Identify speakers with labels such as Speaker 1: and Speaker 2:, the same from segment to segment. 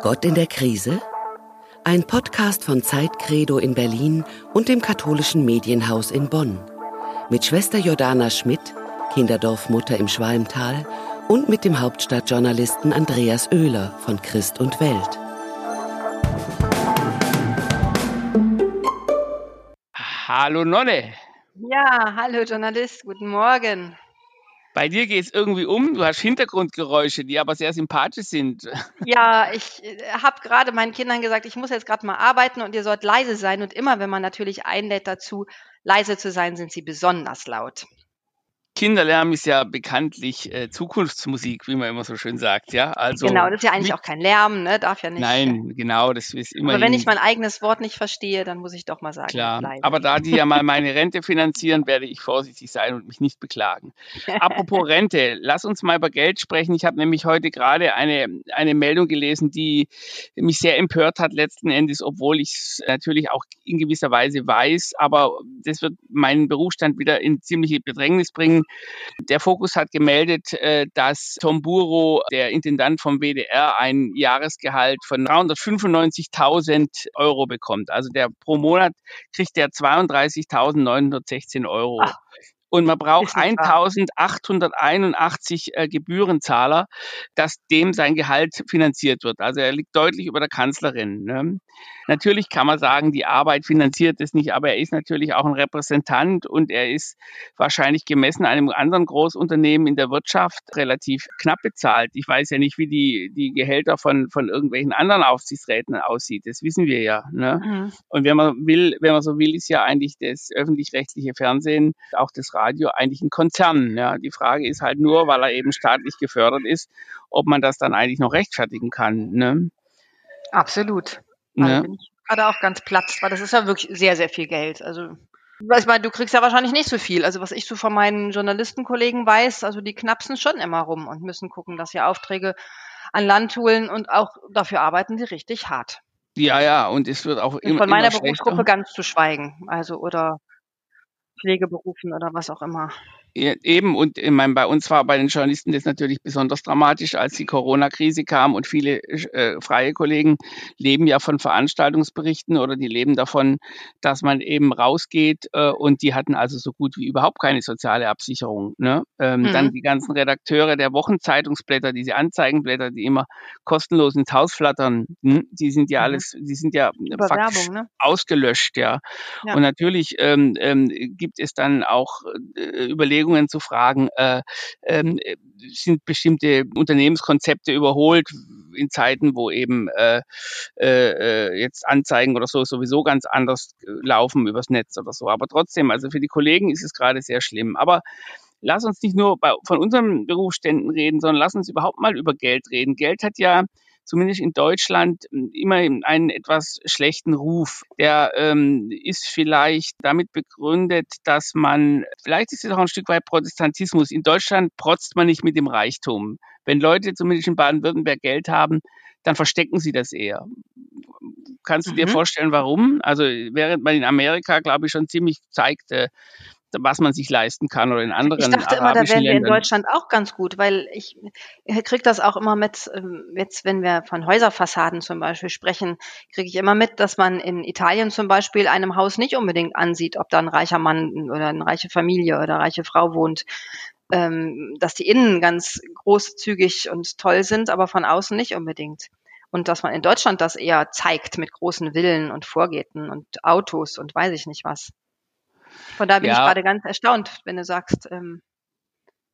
Speaker 1: Gott in der Krise? Ein Podcast von Zeitcredo in Berlin und dem katholischen Medienhaus in Bonn. Mit Schwester Jordana Schmidt, Kinderdorfmutter im Schwalmtal und mit dem Hauptstadtjournalisten Andreas Oehler von Christ und Welt.
Speaker 2: Hallo Nonne.
Speaker 3: Ja, hallo Journalist, guten Morgen.
Speaker 2: Bei dir geht es irgendwie um, du hast Hintergrundgeräusche, die aber sehr sympathisch sind.
Speaker 3: Ja, ich äh, habe gerade meinen Kindern gesagt, ich muss jetzt gerade mal arbeiten und ihr sollt leise sein. Und immer, wenn man natürlich einlädt dazu, leise zu sein, sind sie besonders laut.
Speaker 2: Kinderlärm ist ja bekanntlich äh, Zukunftsmusik, wie man immer so schön sagt, ja.
Speaker 3: Also genau, das ist ja eigentlich auch kein Lärm, ne? Darf ja nicht.
Speaker 2: Nein, genau, das ist immer.
Speaker 3: Aber wenn ich mein eigenes Wort nicht verstehe, dann muss ich doch mal sagen.
Speaker 2: Klar. Bleibe. Aber da die ja mal meine Rente finanzieren, werde ich vorsichtig sein und mich nicht beklagen. Apropos Rente, lass uns mal über Geld sprechen. Ich habe nämlich heute gerade eine, eine Meldung gelesen, die mich sehr empört hat letzten Endes, obwohl ich es natürlich auch in gewisser Weise weiß, aber das wird meinen Berufsstand wieder in ziemliche Bedrängnis bringen. Der Fokus hat gemeldet, äh, dass Tom Buro, der Intendant vom WDR, ein Jahresgehalt von 395.000 Euro bekommt. Also der pro Monat kriegt der 32.916 Euro. Ach. Und man braucht 1881 äh, Gebührenzahler, dass dem sein Gehalt finanziert wird. Also er liegt deutlich über der Kanzlerin. Ne? Natürlich kann man sagen, die Arbeit finanziert es nicht, aber er ist natürlich auch ein Repräsentant und er ist wahrscheinlich gemessen einem anderen Großunternehmen in der Wirtschaft relativ knapp bezahlt. Ich weiß ja nicht, wie die, die Gehälter von, von irgendwelchen anderen Aufsichtsräten aussieht. Das wissen wir ja. Ne? Mhm. Und wenn man will, wenn man so will, ist ja eigentlich das öffentlich-rechtliche Fernsehen, auch das Radio eigentlich ein Konzern. Ja? Die Frage ist halt nur, weil er eben staatlich gefördert ist, ob man das dann eigentlich noch rechtfertigen kann. Ne?
Speaker 3: Absolut. Also ja. bin ich gerade auch ganz platzt, weil das ist ja wirklich sehr, sehr viel Geld. Also ich meine, du kriegst ja wahrscheinlich nicht so viel. Also was ich so von meinen Journalistenkollegen weiß, also die knapsen schon immer rum und müssen gucken, dass sie Aufträge an Land holen und auch dafür arbeiten sie richtig hart.
Speaker 2: Ja, ja, und es wird auch immer.
Speaker 3: Von meiner
Speaker 2: immer
Speaker 3: Berufsgruppe ganz zu schweigen. Also oder Pflegeberufen oder was auch immer.
Speaker 2: Ja, eben, und ich meine, bei uns war bei den Journalisten das natürlich besonders dramatisch, als die Corona-Krise kam und viele äh, freie Kollegen leben ja von Veranstaltungsberichten oder die leben davon, dass man eben rausgeht äh, und die hatten also so gut wie überhaupt keine soziale Absicherung. Ne? Ähm, mhm. Dann die ganzen Redakteure der Wochenzeitungsblätter, diese Anzeigenblätter, die immer kostenlos ins Haus flattern, hm? die sind ja mhm. alles, die sind ja faktisch ne? ausgelöscht, ja. ja. Und natürlich ähm, ähm, gibt es dann auch äh, Überlegungen, Überlegungen zu fragen, äh, ähm, sind bestimmte Unternehmenskonzepte überholt in Zeiten, wo eben äh, äh, jetzt Anzeigen oder so sowieso ganz anders laufen übers Netz oder so. Aber trotzdem, also für die Kollegen ist es gerade sehr schlimm. Aber lass uns nicht nur bei, von unseren Berufsständen reden, sondern lass uns überhaupt mal über Geld reden. Geld hat ja zumindest in Deutschland hm, immer einen etwas schlechten Ruf. Der ähm, ist vielleicht damit begründet, dass man, vielleicht ist es auch ein Stück weit Protestantismus. In Deutschland protzt man nicht mit dem Reichtum. Wenn Leute zumindest in Baden-Württemberg Geld haben, dann verstecken sie das eher. Kannst du dir mhm. vorstellen, warum? Also während man in Amerika, glaube ich, schon ziemlich zeigt, äh, was man sich leisten kann oder in anderen Ich dachte immer, da wären wir
Speaker 3: in Deutschland auch ganz gut, weil ich kriege das auch immer mit, ähm, jetzt wenn wir von Häuserfassaden zum Beispiel sprechen, kriege ich immer mit, dass man in Italien zum Beispiel einem Haus nicht unbedingt ansieht, ob da ein reicher Mann oder eine reiche Familie oder eine reiche Frau wohnt. Ähm, dass die innen ganz großzügig und toll sind, aber von außen nicht unbedingt. Und dass man in Deutschland das eher zeigt mit großen Villen und Vorgärten und Autos und weiß ich nicht was. Von da bin ja. ich gerade ganz erstaunt, wenn du sagst, ähm,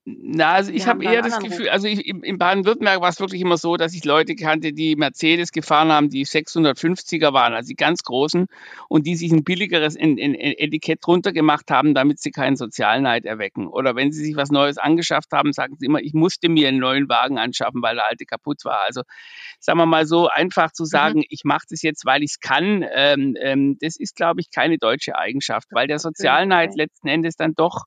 Speaker 2: na, also ich habe eher das Gefühl, also ich, in Baden-Württemberg war es wirklich immer so, dass ich Leute kannte, die Mercedes gefahren haben, die 650er waren, also die ganz großen, und die sich ein billigeres Etikett drunter gemacht haben, damit sie keinen Sozialneid erwecken. Oder wenn sie sich was Neues angeschafft haben, sagen sie immer, ich musste mir einen neuen Wagen anschaffen, weil der alte kaputt war. Also sagen wir mal so, einfach zu mhm. sagen, mhm. ich mache das jetzt, weil ich es kann, ähm, ähm, das ist, glaube ich, keine deutsche Eigenschaft, weil der Sozialneid letzten Endes dann doch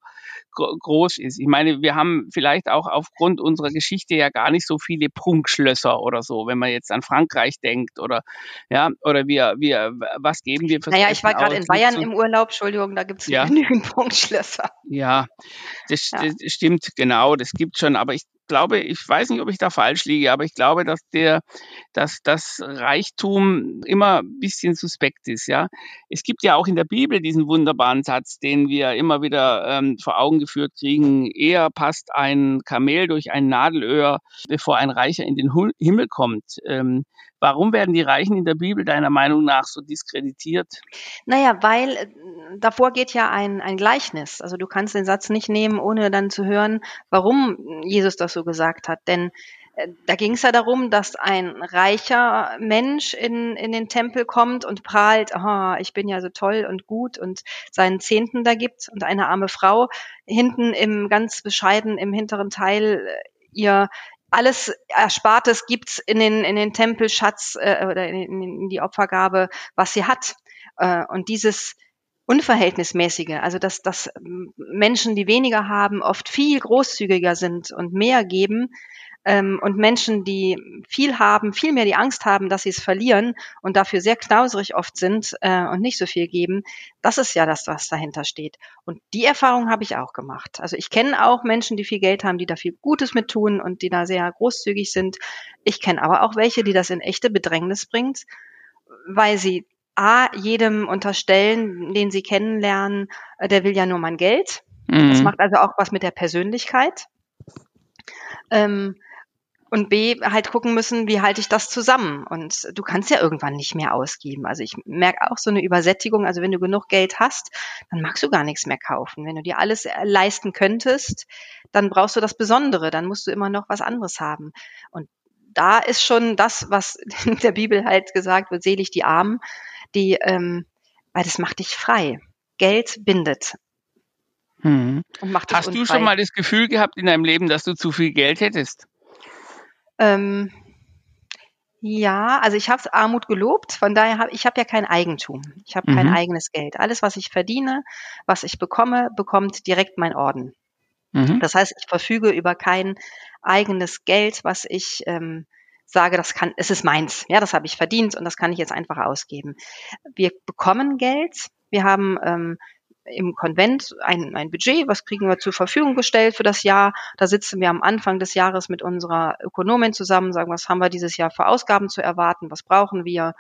Speaker 2: groß ist. Ich meine, wir haben haben vielleicht auch aufgrund unserer Geschichte ja gar nicht so viele Prunkschlösser oder so, wenn man jetzt an Frankreich denkt oder ja, oder wir, wir, was geben wir
Speaker 3: für Naja, ich war gerade in Bayern im Urlaub, Entschuldigung, da gibt es ja. genügend Prunkschlösser.
Speaker 2: Ja, das, ja. das stimmt, genau, das gibt schon, aber ich glaube, ich weiß nicht, ob ich da falsch liege, aber ich glaube, dass der, dass das Reichtum immer ein bisschen suspekt ist, ja. Es gibt ja auch in der Bibel diesen wunderbaren Satz, den wir immer wieder ähm, vor Augen geführt kriegen. Eher passt ein Kamel durch ein Nadelöhr, bevor ein Reicher in den Himmel kommt. Ähm, Warum werden die Reichen in der Bibel deiner Meinung nach so diskreditiert?
Speaker 3: Naja, weil äh, davor geht ja ein, ein Gleichnis. Also du kannst den Satz nicht nehmen, ohne dann zu hören, warum Jesus das so gesagt hat. Denn äh, da ging es ja darum, dass ein reicher Mensch in, in den Tempel kommt und prahlt, aha, ich bin ja so toll und gut und seinen Zehnten da gibt und eine arme Frau hinten im ganz bescheiden im hinteren Teil äh, ihr alles Erspartes gibt's in den, in den Tempelschatz äh, oder in, in die Opfergabe, was sie hat. Äh, und dieses Unverhältnismäßige, also dass, dass Menschen, die weniger haben, oft viel großzügiger sind und mehr geben, ähm, und Menschen, die viel haben, viel mehr die Angst haben, dass sie es verlieren und dafür sehr knauserig oft sind äh, und nicht so viel geben, das ist ja das, was dahinter steht. Und die Erfahrung habe ich auch gemacht. Also ich kenne auch Menschen, die viel Geld haben, die da viel Gutes mit tun und die da sehr großzügig sind. Ich kenne aber auch welche, die das in echte Bedrängnis bringt, weil sie A, jedem unterstellen, den sie kennenlernen, äh, der will ja nur mein Geld. Mhm. Das macht also auch was mit der Persönlichkeit. Ähm, und B, halt gucken müssen, wie halte ich das zusammen? Und du kannst ja irgendwann nicht mehr ausgeben. Also ich merke auch so eine Übersättigung. Also wenn du genug Geld hast, dann magst du gar nichts mehr kaufen. Wenn du dir alles leisten könntest, dann brauchst du das Besondere. Dann musst du immer noch was anderes haben. Und da ist schon das, was in der Bibel halt gesagt wird, selig die Armen, die, ähm, weil das macht dich frei. Geld bindet.
Speaker 2: Hm. Hast unfrei. du schon mal das Gefühl gehabt in deinem Leben, dass du zu viel Geld hättest?
Speaker 3: Ähm, ja, also ich habe Armut gelobt, von daher habe ich habe ja kein Eigentum. Ich habe mhm. kein eigenes Geld. Alles, was ich verdiene, was ich bekomme, bekommt direkt mein Orden. Mhm. Das heißt, ich verfüge über kein eigenes Geld, was ich ähm, sage, das kann, es ist meins. Ja, das habe ich verdient und das kann ich jetzt einfach ausgeben. Wir bekommen Geld. Wir haben ähm, im Konvent ein, ein Budget, was kriegen wir zur Verfügung gestellt für das Jahr. Da sitzen wir am Anfang des Jahres mit unserer Ökonomin zusammen, sagen, was haben wir dieses Jahr für Ausgaben zu erwarten, was brauchen wir.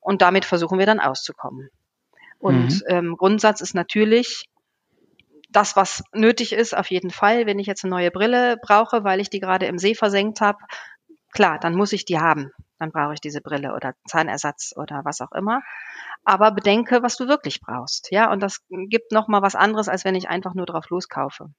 Speaker 3: Und damit versuchen wir dann auszukommen. Und mhm. ähm, Grundsatz ist natürlich, das, was nötig ist, auf jeden Fall. Wenn ich jetzt eine neue Brille brauche, weil ich die gerade im See versenkt habe, klar, dann muss ich die haben. Dann brauche ich diese Brille oder Zahnersatz oder was auch immer aber bedenke, was du wirklich brauchst. Ja, und das gibt nochmal was anderes, als wenn ich einfach nur drauf loskaufe.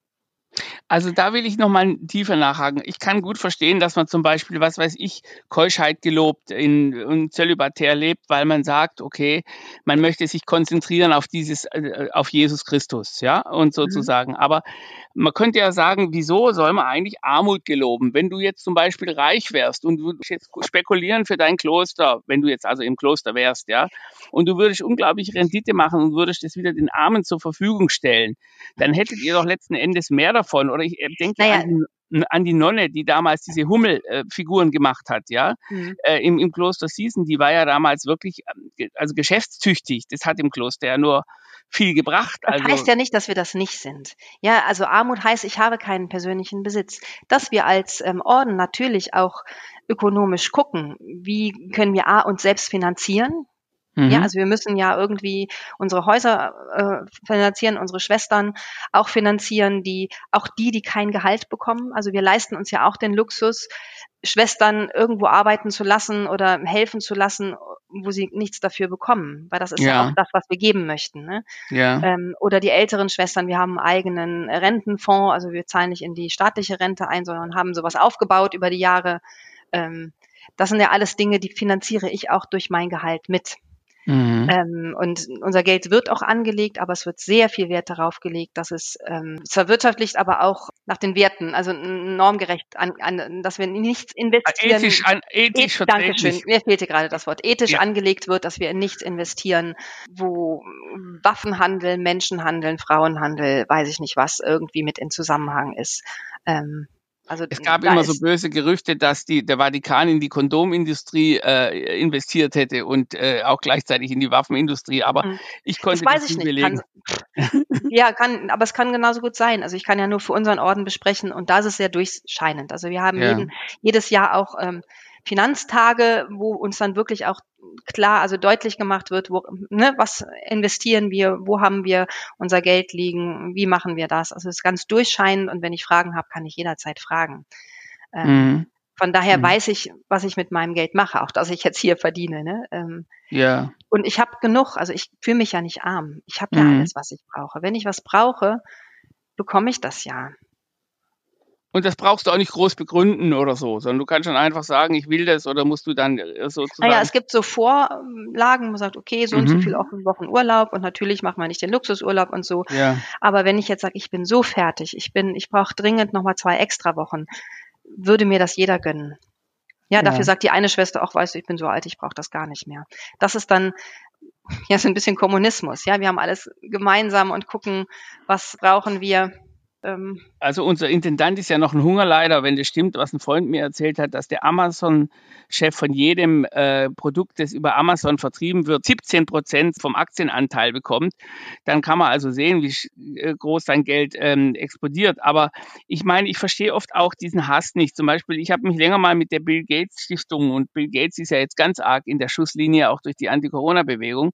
Speaker 2: Also da will ich nochmal tiefer nachhaken. Ich kann gut verstehen, dass man zum Beispiel, was weiß ich, Keuschheit gelobt in, in Zölibatär lebt, weil man sagt, okay, man möchte sich konzentrieren auf dieses, äh, auf Jesus Christus, ja, und mhm. sozusagen. Mhm. Aber man könnte ja sagen, wieso soll man eigentlich Armut geloben? Wenn du jetzt zum Beispiel reich wärst und du jetzt spekulieren für dein Kloster, wenn du jetzt also im Kloster wärst, ja, und du würdest unglaublich Rendite machen und würdest das wieder den Armen zur Verfügung stellen, dann hättet ihr doch letzten Endes mehr davon. Oder ich äh, denke naja. an, an die Nonne, die damals diese Hummelfiguren äh, gemacht hat, ja, mhm. äh, im, im Kloster Siesen, die war ja damals wirklich, ähm, also geschäftstüchtig. Das hat im Kloster ja nur viel gebracht.
Speaker 3: Das also, heißt ja nicht, dass wir das nicht sind. Ja, also Armut heißt, ich habe keinen persönlichen Besitz. Dass wir als ähm, Orden natürlich auch ökonomisch gucken, wie können wir A uns selbst finanzieren, ja, mhm. also wir müssen ja irgendwie unsere Häuser äh, finanzieren, unsere Schwestern auch finanzieren, die auch die, die kein Gehalt bekommen. Also wir leisten uns ja auch den Luxus, Schwestern irgendwo arbeiten zu lassen oder helfen zu lassen, wo sie nichts dafür bekommen, weil das ist ja, ja auch das, was wir geben möchten. Ne? Ja. Ähm, oder die älteren Schwestern, wir haben einen eigenen Rentenfonds, also wir zahlen nicht in die staatliche Rente ein, sondern haben sowas aufgebaut über die Jahre. Ähm, das sind ja alles Dinge, die finanziere ich auch durch mein Gehalt mit. Mhm. Ähm, und unser Geld wird auch angelegt, aber es wird sehr viel Wert darauf gelegt, dass es ähm, zwar wirtschaftlich, aber auch nach den Werten, also normgerecht, an, an, dass wir nichts investieren.
Speaker 2: Ethisch, an, ethisch
Speaker 3: e Dankeschön, mir fehlte gerade das Wort. Ethisch ja. angelegt wird, dass wir in nichts investieren, wo Waffenhandel, Menschenhandel, Frauenhandel, weiß ich nicht was, irgendwie mit in Zusammenhang ist.
Speaker 2: Ähm, also es gab immer so böse Gerüchte, dass die, der Vatikan in die Kondomindustrie äh, investiert hätte und äh, auch gleichzeitig in die Waffenindustrie. Aber hm. ich konnte
Speaker 3: das, weiß das ich nicht belegen. Kann, ja, kann, aber es kann genauso gut sein. Also ich kann ja nur für unseren Orden besprechen und da ist es sehr durchscheinend. Also wir haben ja. jeden, jedes Jahr auch ähm, Finanztage, wo uns dann wirklich auch klar, also deutlich gemacht wird, wo, ne, was investieren wir, wo haben wir unser Geld liegen, wie machen wir das. Also es ist ganz durchscheinend und wenn ich Fragen habe, kann ich jederzeit fragen. Ähm, mhm. Von daher mhm. weiß ich, was ich mit meinem Geld mache, auch dass ich jetzt hier verdiene. Ne? Ähm,
Speaker 2: ja.
Speaker 3: Und ich habe genug, also ich fühle mich ja nicht arm. Ich habe ja mhm. alles, was ich brauche. Wenn ich was brauche, bekomme ich das ja.
Speaker 2: Und das brauchst du auch nicht groß begründen oder so, sondern du kannst schon einfach sagen, ich will das oder musst du dann äh, sozusagen.
Speaker 3: Naja, es gibt so Vorlagen, man sagt, okay, so mhm. und so mhm. viel Wochen Urlaub und natürlich macht man nicht den Luxusurlaub und so.
Speaker 2: Ja.
Speaker 3: Aber wenn ich jetzt sage, ich bin so fertig, ich bin, ich brauche dringend nochmal zwei extra Wochen, würde mir das jeder gönnen. Ja, ja, dafür sagt die eine Schwester auch, weißt du, ich bin so alt, ich brauche das gar nicht mehr. Das ist dann ja so ein bisschen Kommunismus. Ja, wir haben alles gemeinsam und gucken, was brauchen wir
Speaker 2: ähm, also unser Intendant ist ja noch ein Hungerleider, wenn das stimmt, was ein Freund mir erzählt hat, dass der Amazon-Chef von jedem äh, Produkt, das über Amazon vertrieben wird, 17 Prozent vom Aktienanteil bekommt. Dann kann man also sehen, wie äh, groß sein Geld ähm, explodiert. Aber ich meine, ich verstehe oft auch diesen Hass nicht. Zum Beispiel, ich habe mich länger mal mit der Bill Gates Stiftung und Bill Gates ist ja jetzt ganz arg in der Schusslinie, auch durch die Anti-Corona-Bewegung.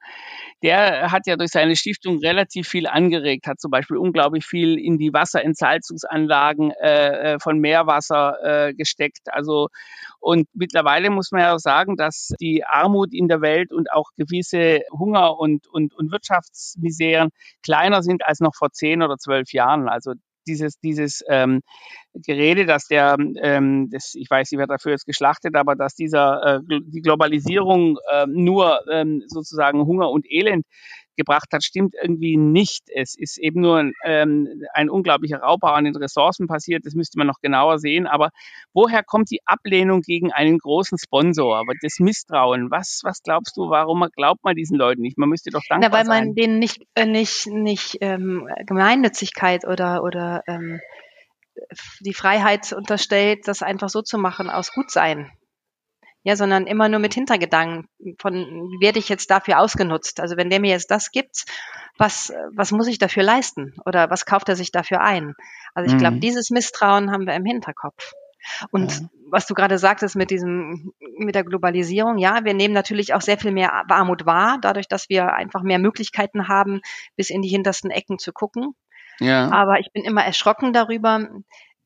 Speaker 2: Der hat ja durch seine Stiftung relativ viel angeregt, hat zum Beispiel unglaublich viel in die Wasser Wasserentsalzungsanlagen äh, äh, von Meerwasser äh, gesteckt. Also und mittlerweile muss man ja sagen, dass die Armut in der Welt und auch gewisse Hunger und, und, und Wirtschaftsmiseren kleiner sind als noch vor zehn oder zwölf Jahren. Also dieses, dieses ähm, Gerede, dass der, ähm, das, ich weiß nicht, wer dafür jetzt geschlachtet, aber dass dieser äh, die Globalisierung äh, nur ähm, sozusagen Hunger und Elend gebracht hat, stimmt irgendwie nicht. Es ist eben nur ähm, ein unglaublicher Raubbau an den Ressourcen passiert. Das müsste man noch genauer sehen. Aber woher kommt die Ablehnung gegen einen großen Sponsor? Aber das Misstrauen. Was, was glaubst du? Warum glaubt man diesen Leuten nicht? Man müsste doch dankbar
Speaker 3: sein.
Speaker 2: Na,
Speaker 3: weil man denen nicht, äh, nicht, nicht ähm, Gemeinnützigkeit oder, oder ähm, die Freiheit unterstellt, das einfach so zu machen aus Gutsein ja, sondern immer nur mit Hintergedanken von, werde ich jetzt dafür ausgenutzt? Also wenn der mir jetzt das gibt, was, was muss ich dafür leisten? Oder was kauft er sich dafür ein? Also ich mhm. glaube, dieses Misstrauen haben wir im Hinterkopf. Und ja. was du gerade sagtest mit diesem, mit der Globalisierung, ja, wir nehmen natürlich auch sehr viel mehr Armut wahr, dadurch, dass wir einfach mehr Möglichkeiten haben, bis in die hintersten Ecken zu gucken. Ja. Aber ich bin immer erschrocken darüber,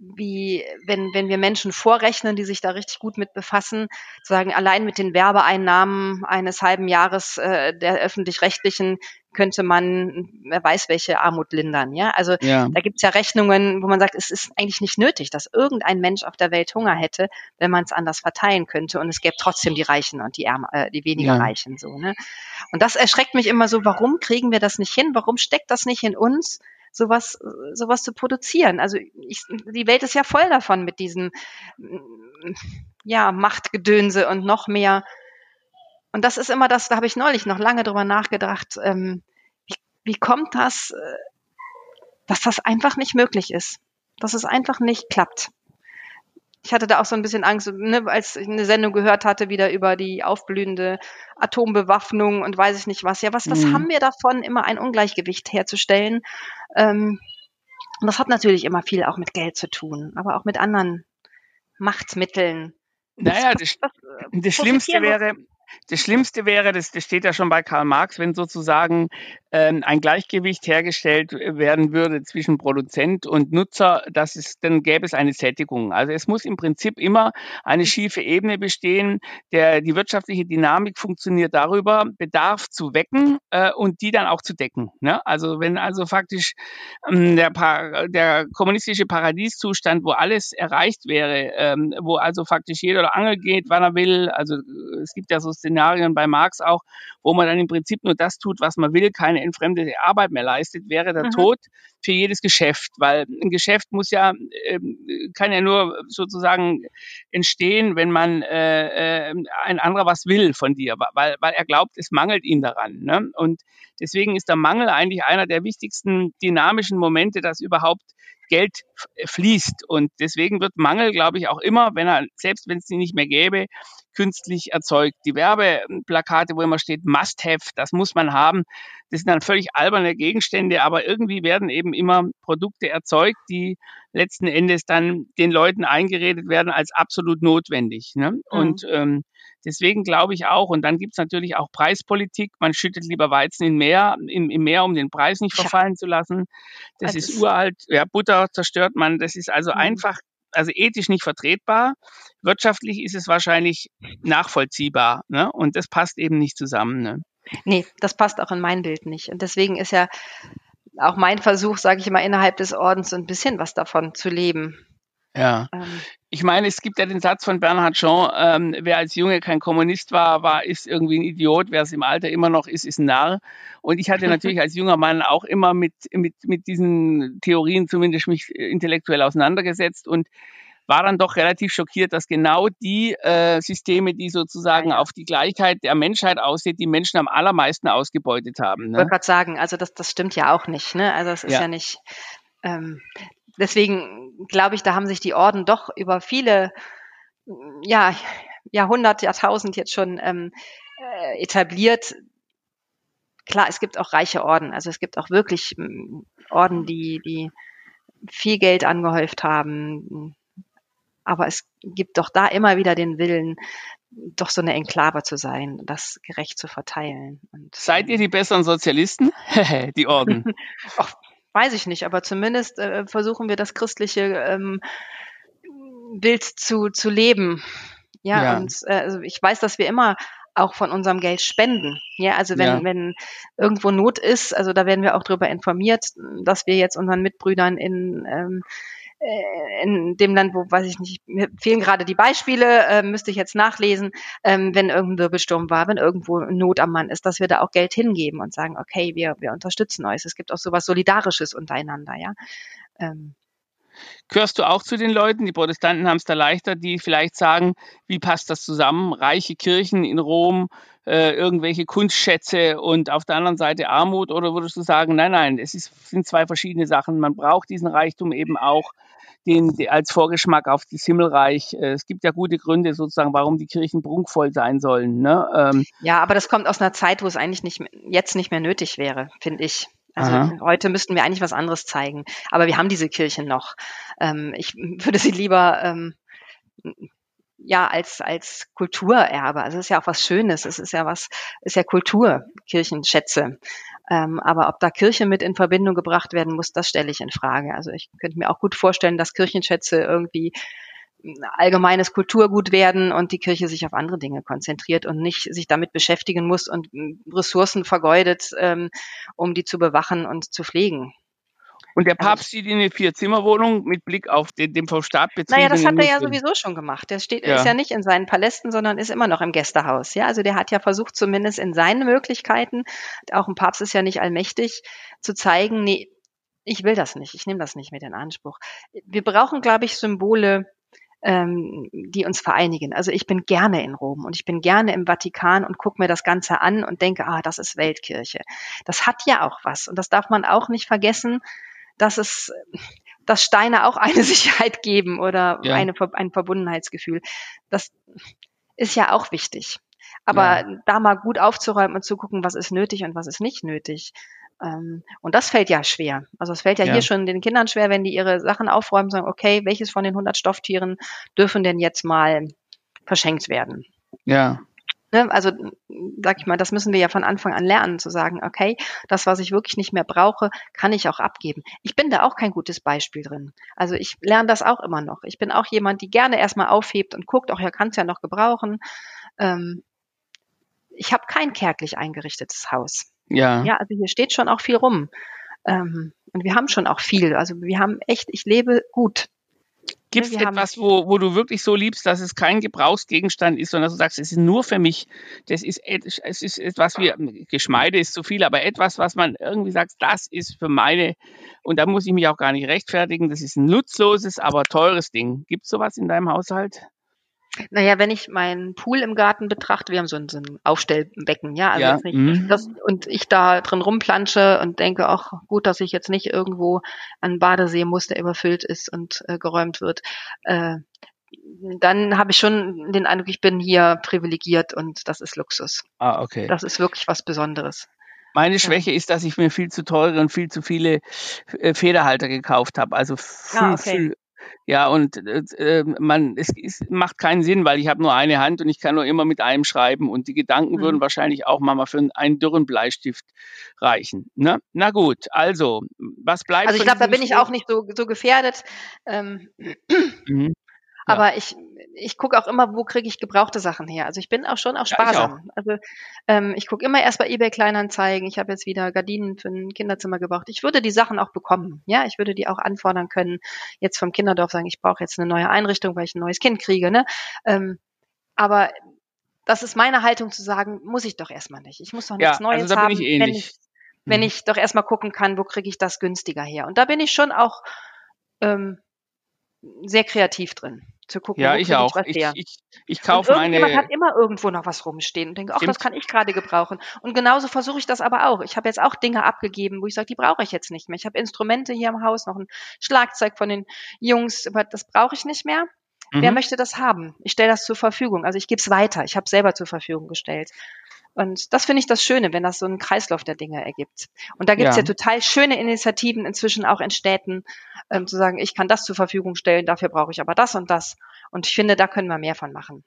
Speaker 3: wie wenn, wenn wir Menschen vorrechnen, die sich da richtig gut mit befassen, sagen, allein mit den Werbeeinnahmen eines halben Jahres äh, der öffentlich-rechtlichen könnte man, wer weiß, welche Armut lindern. Ja, also ja. da gibt's ja Rechnungen, wo man sagt, es ist eigentlich nicht nötig, dass irgendein Mensch auf der Welt Hunger hätte, wenn man es anders verteilen könnte und es gäbe trotzdem die Reichen und die Ärmer, äh, die weniger ja. Reichen so. Ne? Und das erschreckt mich immer so. Warum kriegen wir das nicht hin? Warum steckt das nicht in uns? Sowas, sowas zu produzieren. Also ich, die Welt ist ja voll davon mit diesem, ja, Machtgedönse und noch mehr. Und das ist immer das, da habe ich neulich noch lange drüber nachgedacht, ähm, wie, wie kommt das, äh, dass das einfach nicht möglich ist, dass es einfach nicht klappt ich hatte da auch so ein bisschen Angst, ne, als ich eine Sendung gehört hatte, wieder über die aufblühende Atombewaffnung und weiß ich nicht was. Ja, was, was mhm. haben wir davon, immer ein Ungleichgewicht herzustellen? Ähm, und das hat natürlich immer viel auch mit Geld zu tun, aber auch mit anderen Machtmitteln.
Speaker 2: Naja, das, das, das Schlimmste wäre, das Schlimmste wäre, das, das steht ja schon bei Karl Marx, wenn sozusagen ein Gleichgewicht hergestellt werden würde zwischen Produzent und Nutzer, dass es, dann gäbe es eine Sättigung. Also es muss im Prinzip immer eine schiefe Ebene bestehen. Der, die wirtschaftliche Dynamik funktioniert darüber, Bedarf zu wecken äh, und die dann auch zu decken. Ne? Also wenn also faktisch ähm, der, der kommunistische Paradieszustand, wo alles erreicht wäre, ähm, wo also faktisch jeder Angel geht, wann er will, also es gibt ja so Szenarien bei Marx auch, wo man dann im Prinzip nur das tut, was man will, keine keine entfremdete Arbeit mehr leistet, wäre der mhm. Tod für jedes Geschäft, weil ein Geschäft muss ja, ähm, kann ja nur sozusagen entstehen, wenn man äh, äh, ein anderer was will von dir, weil, weil er glaubt, es mangelt ihm daran. Ne? Und deswegen ist der Mangel eigentlich einer der wichtigsten dynamischen Momente, dass überhaupt Geld fließt. Und deswegen wird Mangel, glaube ich, auch immer, wenn er, selbst wenn es sie nicht mehr gäbe, künstlich erzeugt. Die Werbeplakate, wo immer steht Must Have, das muss man haben, das sind dann völlig alberne Gegenstände, aber irgendwie werden eben immer Produkte erzeugt, die letzten Endes dann den Leuten eingeredet werden als absolut notwendig. Ne? Mhm. Und ähm, deswegen glaube ich auch, und dann gibt es natürlich auch Preispolitik, man schüttet lieber Weizen in Meer, im, im Meer, um den Preis nicht verfallen ja. zu lassen. Das, das ist uralt, ja, Butter zerstört man, das ist also mhm. einfach also ethisch nicht vertretbar. Wirtschaftlich ist es wahrscheinlich nachvollziehbar. Ne? Und das passt eben nicht zusammen. Ne?
Speaker 3: Nee, das passt auch in mein Bild nicht. Und deswegen ist ja auch mein Versuch, sage ich immer, innerhalb des Ordens ein bisschen was davon zu leben.
Speaker 2: Ja. Ähm. Ich meine, es gibt ja den Satz von Bernhard Shaw, ähm, wer als Junge kein Kommunist war, war, ist irgendwie ein Idiot, wer es im Alter immer noch ist, ist ein Narr. Und ich hatte natürlich als junger Mann auch immer mit, mit, mit diesen Theorien zumindest mich intellektuell auseinandergesetzt und war dann doch relativ schockiert, dass genau die äh, Systeme, die sozusagen auf die Gleichheit der Menschheit aussehen, die Menschen am allermeisten ausgebeutet haben. Ne?
Speaker 3: Ich wollte gerade sagen, also das, das stimmt ja auch nicht. Ne? Also es ist ja, ja nicht. Ähm, deswegen glaube ich, da haben sich die Orden doch über viele ja, Jahrhundert, Jahrtausend jetzt schon ähm, äh, etabliert. Klar, es gibt auch reiche Orden. Also es gibt auch wirklich Orden, die, die viel Geld angehäuft haben, aber es gibt doch da immer wieder den Willen, doch so eine Enklave zu sein, das gerecht zu verteilen.
Speaker 2: Und, Seid ihr die besseren Sozialisten? die Orden.
Speaker 3: Ach, weiß ich nicht, aber zumindest äh, versuchen wir das christliche ähm, Bild zu, zu leben. Ja, ja. und äh, also ich weiß, dass wir immer auch von unserem Geld spenden. Ja, also wenn, ja. wenn irgendwo Not ist, also da werden wir auch darüber informiert, dass wir jetzt unseren Mitbrüdern in ähm, äh, in dem Land, wo, weiß ich nicht, mir fehlen gerade die Beispiele, äh, müsste ich jetzt nachlesen, ähm, wenn irgendein Wirbelsturm war, wenn irgendwo Not am Mann ist, dass wir da auch Geld hingeben und sagen, okay, wir, wir unterstützen euch. Es gibt auch sowas Solidarisches untereinander, ja. Ähm,
Speaker 2: Gehörst du auch zu den Leuten, die Protestanten haben es da leichter, die vielleicht sagen, wie passt das zusammen? Reiche Kirchen in Rom, äh, irgendwelche Kunstschätze und auf der anderen Seite Armut? Oder würdest du sagen, nein, nein, es ist, sind zwei verschiedene Sachen. Man braucht diesen Reichtum eben auch den, als Vorgeschmack auf das Himmelreich. Äh, es gibt ja gute Gründe sozusagen, warum die Kirchen prunkvoll sein sollen. Ne?
Speaker 3: Ähm, ja, aber das kommt aus einer Zeit, wo es eigentlich nicht, jetzt nicht mehr nötig wäre, finde ich. Also Aha. heute müssten wir eigentlich was anderes zeigen. Aber wir haben diese Kirchen noch. Ähm, ich würde sie lieber ähm, ja als als Kulturerbe. Also es ist ja auch was Schönes. Es ist ja was, ist ja Kultur, Kirchenschätze. Ähm, aber ob da Kirche mit in Verbindung gebracht werden muss, das stelle ich in Frage. Also ich könnte mir auch gut vorstellen, dass Kirchenschätze irgendwie allgemeines Kulturgut werden und die Kirche sich auf andere Dinge konzentriert und nicht sich damit beschäftigen muss und Ressourcen vergeudet, ähm, um die zu bewachen und zu pflegen.
Speaker 2: Und der also Papst zieht in eine Vier-Zimmer-Wohnung mit Blick auf den, den vom Staat
Speaker 3: betriebenen... Naja, das hat er ja sowieso schon gemacht. Der steht, ja. ist ja nicht in seinen Palästen, sondern ist immer noch im Gästehaus. Ja, also der hat ja versucht, zumindest in seinen Möglichkeiten, auch ein Papst ist ja nicht allmächtig, zu zeigen, nee, ich will das nicht, ich nehme das nicht mit in Anspruch. Wir brauchen, glaube ich, Symbole, ähm, die uns vereinigen. Also ich bin gerne in Rom und ich bin gerne im Vatikan und gucke mir das Ganze an und denke, ah, das ist Weltkirche. Das hat ja auch was und das darf man auch nicht vergessen dass es, dass Steine auch eine Sicherheit geben oder ja. eine, ein Verbundenheitsgefühl. Das ist ja auch wichtig. Aber ja. da mal gut aufzuräumen und zu gucken, was ist nötig und was ist nicht nötig. Ähm, und das fällt ja schwer. Also es fällt ja, ja, hier schon den Kindern schwer, wenn die ihre Sachen aufräumen, sagen, okay, welches von den 100 Stofftieren dürfen denn jetzt mal verschenkt werden?
Speaker 2: Ja.
Speaker 3: Ne? Also, sag ich mal, das müssen wir ja von Anfang an lernen, zu sagen, okay, das, was ich wirklich nicht mehr brauche, kann ich auch abgeben. Ich bin da auch kein gutes Beispiel drin. Also ich lerne das auch immer noch. Ich bin auch jemand, die gerne erstmal aufhebt und guckt, auch ja, kann es ja noch gebrauchen. Ähm, ich habe kein kärglich eingerichtetes Haus.
Speaker 2: Ja.
Speaker 3: Ja, also hier steht schon auch viel rum. Ähm, und wir haben schon auch viel. Also wir haben echt, ich lebe gut.
Speaker 2: Gibt es etwas, wo, wo du wirklich so liebst, dass es kein Gebrauchsgegenstand ist, sondern dass du sagst, es ist nur für mich, das ist, es ist etwas wie, Geschmeide ist zu viel, aber etwas, was man irgendwie sagt, das ist für meine, und da muss ich mich auch gar nicht rechtfertigen, das ist ein nutzloses, aber teures Ding. Gibt es sowas in deinem Haushalt?
Speaker 3: Naja, wenn ich meinen Pool im Garten betrachte, wir haben so ein, so ein Aufstellbecken, ja, also
Speaker 2: Ja,
Speaker 3: nicht,
Speaker 2: mhm.
Speaker 3: das, und ich da drin rumplansche und denke, ach gut, dass ich jetzt nicht irgendwo an Badesee muss, der überfüllt ist und äh, geräumt wird, äh, dann habe ich schon den Eindruck, ich bin hier privilegiert und das ist Luxus.
Speaker 2: Ah, okay.
Speaker 3: Das ist wirklich was Besonderes.
Speaker 2: Meine Schwäche ist, dass ich mir viel zu teure und viel zu viele äh, Federhalter gekauft habe. Also viel,
Speaker 3: Ah, okay.
Speaker 2: viel, ja, und äh, äh, man, es, es macht keinen Sinn, weil ich habe nur eine Hand und ich kann nur immer mit einem schreiben und die Gedanken
Speaker 3: Mhm.
Speaker 2: würden wahrscheinlich auch mal für einen dürren Bleistift reichen. Ne? Na gut, also, was bleibt
Speaker 3: Also ich glaube, da bin ich
Speaker 2: Gespräch?
Speaker 3: auch nicht so, so gefährdet. Ähm,
Speaker 2: Mhm. Ja.
Speaker 3: Aber ich, ich gucke auch immer, wo kriege ich gebrauchte Sachen her. Also ich bin auch schon auch
Speaker 2: Ja, ich auch.
Speaker 3: sparsam. Also ähm, ich gucke immer erst bei eBay Kleinanzeigen. Ich habe jetzt wieder Gardinen für ein Kinderzimmer gebraucht. Ich würde die Sachen auch bekommen. Ja, ich würde die auch anfordern können. Jetzt vom Kinderdorf sagen, ich brauche jetzt eine neue Einrichtung, weil ich ein neues Kind kriege. Ne? Ähm, aber das ist meine Haltung zu sagen, muss ich doch erstmal nicht. Ich muss doch
Speaker 2: Ja,
Speaker 3: nichts Neues
Speaker 2: also
Speaker 3: haben,
Speaker 2: ich
Speaker 3: wenn
Speaker 2: ähnlich.
Speaker 3: ich, wenn
Speaker 2: Mhm.
Speaker 3: ich doch erstmal gucken kann, wo kriege ich das günstiger her. Und da bin ich schon auch ähm, sehr kreativ drin, zu gucken,
Speaker 2: Ja, ich
Speaker 3: ich
Speaker 2: auch. Ich, ich, ich
Speaker 3: Und
Speaker 2: kaufe meine.
Speaker 3: hat immer irgendwo noch was rumstehen und denke, ach, das kann ich gerade gebrauchen. Und genauso versuche ich das aber auch. Ich habe jetzt auch Dinge abgegeben, wo ich sage, die brauche ich jetzt nicht mehr. Ich habe Instrumente hier im Haus, noch ein Schlagzeug von den Jungs, aber das brauche ich nicht mehr. Wer
Speaker 2: Mhm.
Speaker 3: möchte das haben? Ich stelle das zur Verfügung. Also ich gebe es weiter. Ich habe selber zur Verfügung gestellt. Und das finde ich das Schöne, wenn das so einen Kreislauf der Dinge ergibt. Und da gibt es
Speaker 2: Ja.
Speaker 3: ja. total schöne Initiativen inzwischen auch in Städten, ähm, zu sagen, ich kann das zur Verfügung stellen, dafür brauche ich aber das und das. Und ich finde, da können wir mehr von machen.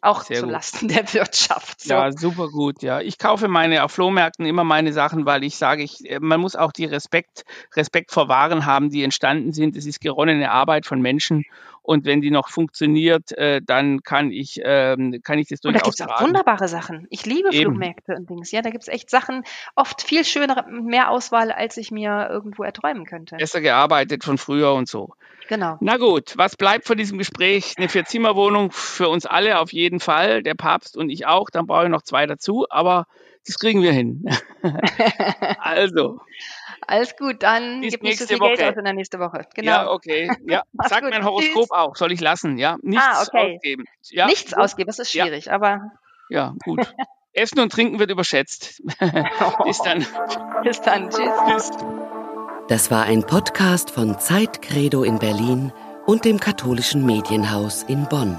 Speaker 3: Auch
Speaker 2: Sehr
Speaker 3: zu
Speaker 2: gut.
Speaker 3: Lasten der Wirtschaft. So.
Speaker 2: Ja, super gut, ja. Ich kaufe meine auf Flohmärkten immer meine Sachen, weil ich sage, ich, äh, man muss auch die Respekt, Respekt vor Waren haben, die entstanden sind. Es ist geronnene Arbeit von Menschen und wenn die noch funktioniert, äh, dann kann ich, ähm, kann ich das
Speaker 3: Und da
Speaker 2: durchaus
Speaker 3: gibt's auch wunderbare Sachen. Ich liebe
Speaker 2: Eben.
Speaker 3: Flohmärkte und Dings. Ja, da gibt's echt Sachen, oft viel schönere, mehr Auswahl, als ich mir irgendwo erträumen könnte.
Speaker 2: Besser gearbeitet von früher und so.
Speaker 3: Genau.
Speaker 2: Na gut, was bleibt von diesem Gespräch? Eine Vierzimmerwohnung für uns alle auf jeden Fall, der Papst und ich auch. Dann brauche ich noch zwei dazu, aber das kriegen wir hin. also,
Speaker 3: Alles gut, dann
Speaker 2: Bis
Speaker 3: gib nicht so
Speaker 2: nächste
Speaker 3: viel Geld
Speaker 2: Woche.
Speaker 3: aus in der nächsten Woche. Genau.
Speaker 2: ja, okay. Ja, sag
Speaker 3: gut.
Speaker 2: mein Horoskop
Speaker 3: Tschüss.
Speaker 2: auch. Soll ich lassen? Ja, nichts
Speaker 3: Ah, okay.
Speaker 2: ausgeben. Ja,
Speaker 3: Nichts
Speaker 2: gut.
Speaker 3: ausgeben, das ist
Speaker 2: Ja.
Speaker 3: schwierig, aber
Speaker 2: Ja, gut. Essen und Trinken wird überschätzt. Bis dann.
Speaker 3: bis dann. Tschüss.
Speaker 2: Tschüss.
Speaker 1: Das war ein Podcast von Zeit Credo in Berlin und dem katholischen Medienhaus in Bonn.